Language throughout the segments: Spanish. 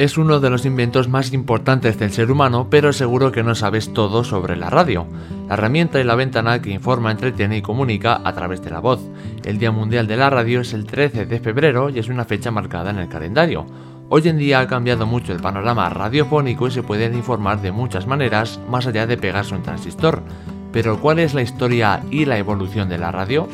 Es uno de los inventos más importantes del ser humano, pero seguro que no sabes todo sobre la radio. La herramienta y la ventana que informa, entretiene y comunica a través de la voz. El Día Mundial de la Radio es el 13 de febrero y es una fecha marcada en el calendario. Hoy en día ha cambiado mucho el panorama radiofónico y se pueden informar de muchas maneras más allá de pegarse un transistor. Pero ¿cuál es la historia y la evolución de la radio?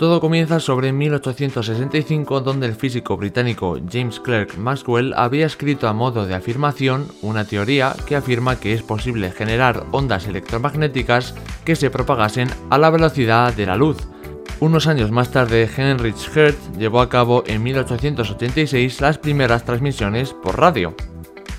Todo comienza sobre 1865 donde el físico británico James Clerk Maxwell había escrito a modo de afirmación una teoría que afirma que es posible generar ondas electromagnéticas que se propagasen a la velocidad de la luz. Unos años más tarde, Heinrich Hertz llevó a cabo en 1886 las primeras transmisiones por radio.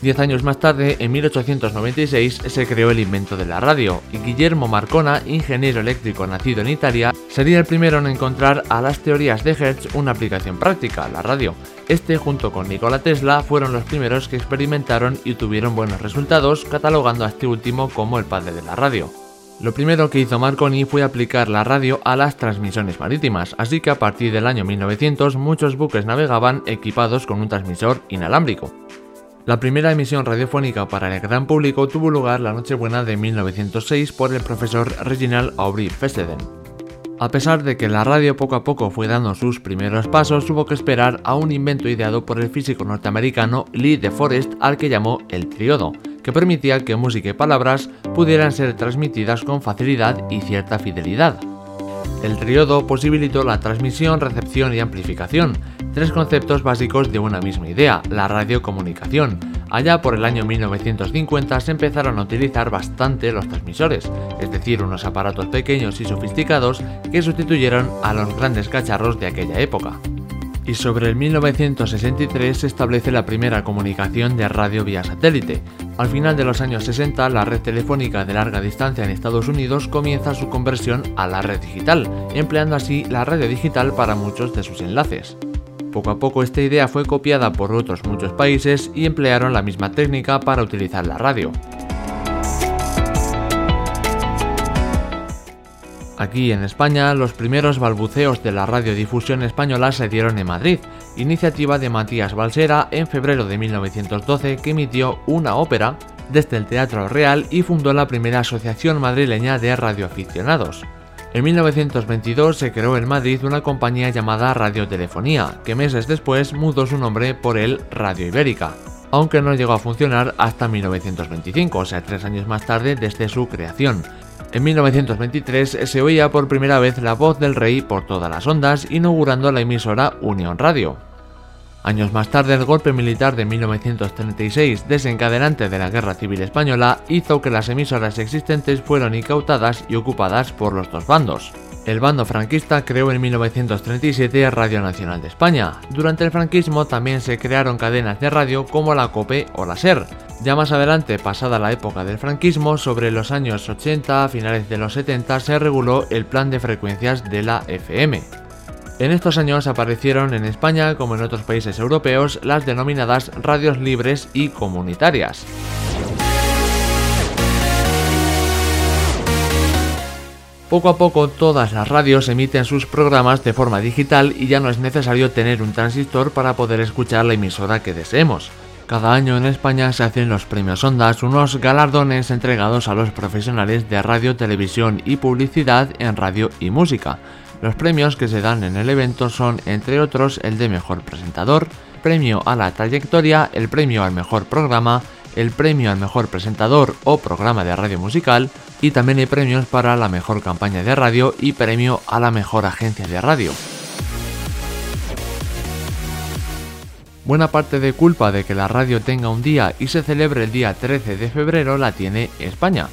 Diez años más tarde, en 1896, se creó el invento de la radio, y Guillermo Marcona, ingeniero eléctrico nacido en Italia, sería el primero en encontrar a las teorías de Hertz una aplicación práctica, la radio. Este, junto con Nikola Tesla, fueron los primeros que experimentaron y tuvieron buenos resultados, catalogando a este último como el padre de la radio. Lo primero que hizo Marconi fue aplicar la radio a las transmisiones marítimas, así que a partir del año 1900 muchos buques navegaban equipados con un transmisor inalámbrico. La primera emisión radiofónica para el gran público tuvo lugar la Nochebuena de 1906 por el profesor Reginald Aubrey Fessenden. A pesar de que la radio poco a poco fue dando sus primeros pasos, tuvo que esperar a un invento ideado por el físico norteamericano Lee de Forest al que llamó el triodo, que permitía que música y palabras pudieran ser transmitidas con facilidad y cierta fidelidad. El triodo posibilitó la transmisión, recepción y amplificación, tres conceptos básicos de una misma idea, la radiocomunicación. Allá por el año 1950 se empezaron a utilizar bastante los transmisores, es decir, unos aparatos pequeños y sofisticados que sustituyeron a los grandes cacharros de aquella época. Y sobre el 1963 se establece la primera comunicación de radio vía satélite. Al final de los años 60, la red telefónica de larga distancia en Estados Unidos comienza su conversión a la red digital, empleando así la radio digital para muchos de sus enlaces. Poco a poco esta idea fue copiada por otros muchos países y emplearon la misma técnica para utilizar la radio. Aquí en España, los primeros balbuceos de la radiodifusión española se dieron en Madrid, iniciativa de Matías Balsera en febrero de 1912 que emitió una ópera desde el Teatro Real y fundó la primera asociación madrileña de radioaficionados. En 1922 se creó en Madrid una compañía llamada Radiotelefonía, que meses después mudó su nombre por el Radio Ibérica, aunque no llegó a funcionar hasta 1925, o sea, tres años más tarde desde su creación. En 1923 se oía por primera vez la voz del rey por todas las ondas, inaugurando la emisora Unión Radio. Años más tarde, el golpe militar de 1936, desencadenante de la Guerra Civil Española, hizo que las emisoras existentes fueran incautadas y ocupadas por los dos bandos. El bando franquista creó en 1937 Radio Nacional de España. Durante el franquismo también se crearon cadenas de radio como la COPE o la SER. Ya más adelante, pasada la época del franquismo, sobre los años 80 a finales de los 70 se reguló el plan de frecuencias de la FM. En estos años aparecieron en España, como en otros países europeos, las denominadas radios libres y comunitarias. Poco a poco todas las radios emiten sus programas de forma digital y ya no es necesario tener un transistor para poder escuchar la emisora que deseemos. Cada año en España se hacen los premios Ondas, unos galardones entregados a los profesionales de radio, televisión y publicidad en radio y música. Los premios que se dan en el evento son, entre otros, el de Mejor Presentador, Premio a la Trayectoria, el Premio al Mejor Programa, el Premio al Mejor Presentador o Programa de Radio Musical, y también hay premios para la Mejor Campaña de Radio y Premio a la Mejor Agencia de Radio. Buena parte de culpa de que la radio tenga un día y se celebre el día 13 de febrero la tiene España,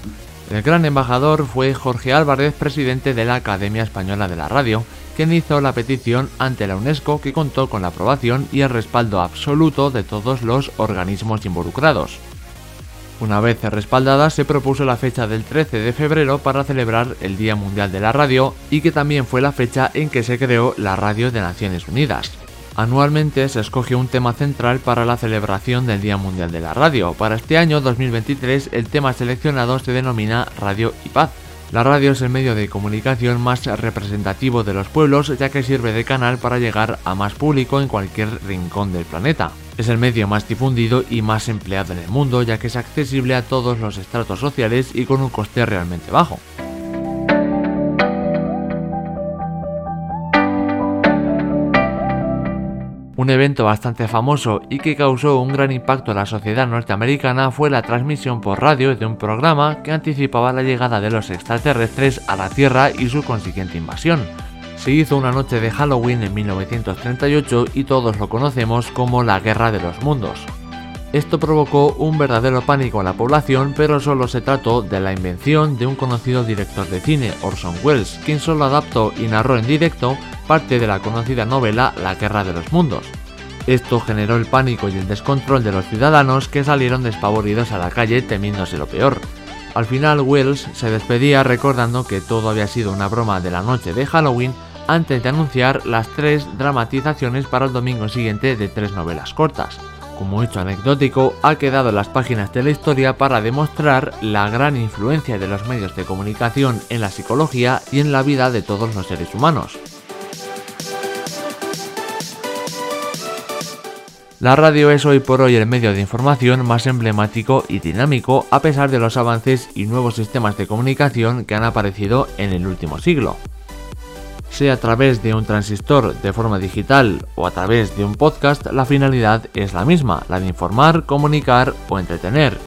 el gran embajador fue Jorge Álvarez, presidente de la Academia Española de la Radio, quien hizo la petición ante la UNESCO que contó con la aprobación y el respaldo absoluto de todos los organismos involucrados. Una vez respaldada, se propuso la fecha del 13 de febrero para celebrar el Día Mundial de la Radio y que también fue la fecha en que se creó la Radio de Naciones Unidas. Anualmente se escoge un tema central para la celebración del Día Mundial de la Radio. Para este año 2023 el tema seleccionado se denomina Radio y Paz. La radio es el medio de comunicación más representativo de los pueblos ya que sirve de canal para llegar a más público en cualquier rincón del planeta. Es el medio más difundido y más empleado en el mundo ya que es accesible a todos los estratos sociales y con un coste realmente bajo. Un evento bastante famoso y que causó un gran impacto en la sociedad norteamericana fue la transmisión por radio de un programa que anticipaba la llegada de los extraterrestres a la Tierra y su consiguiente invasión. Se hizo una noche de Halloween en 1938 y todos lo conocemos como la Guerra de los Mundos. Esto provocó un verdadero pánico en la población, pero solo se trató de la invención de un conocido director de cine, Orson Welles, quien solo adaptó y narró en directo parte de la conocida novela La Guerra de los Mundos. Esto generó el pánico y el descontrol de los ciudadanos que salieron despavoridos a la calle temiéndose lo peor. Al final Wells se despedía recordando que todo había sido una broma de la noche de Halloween antes de anunciar las tres dramatizaciones para el domingo siguiente de tres novelas cortas. Como hecho anecdótico, ha quedado en las páginas de la historia para demostrar la gran influencia de los medios de comunicación en la psicología y en la vida de todos los seres humanos. La radio es hoy por hoy el medio de información más emblemático y dinámico a pesar de los avances y nuevos sistemas de comunicación que han aparecido en el último siglo. Sea a través de un transistor de forma digital o a través de un podcast, la finalidad es la misma, la de informar, comunicar o entretener,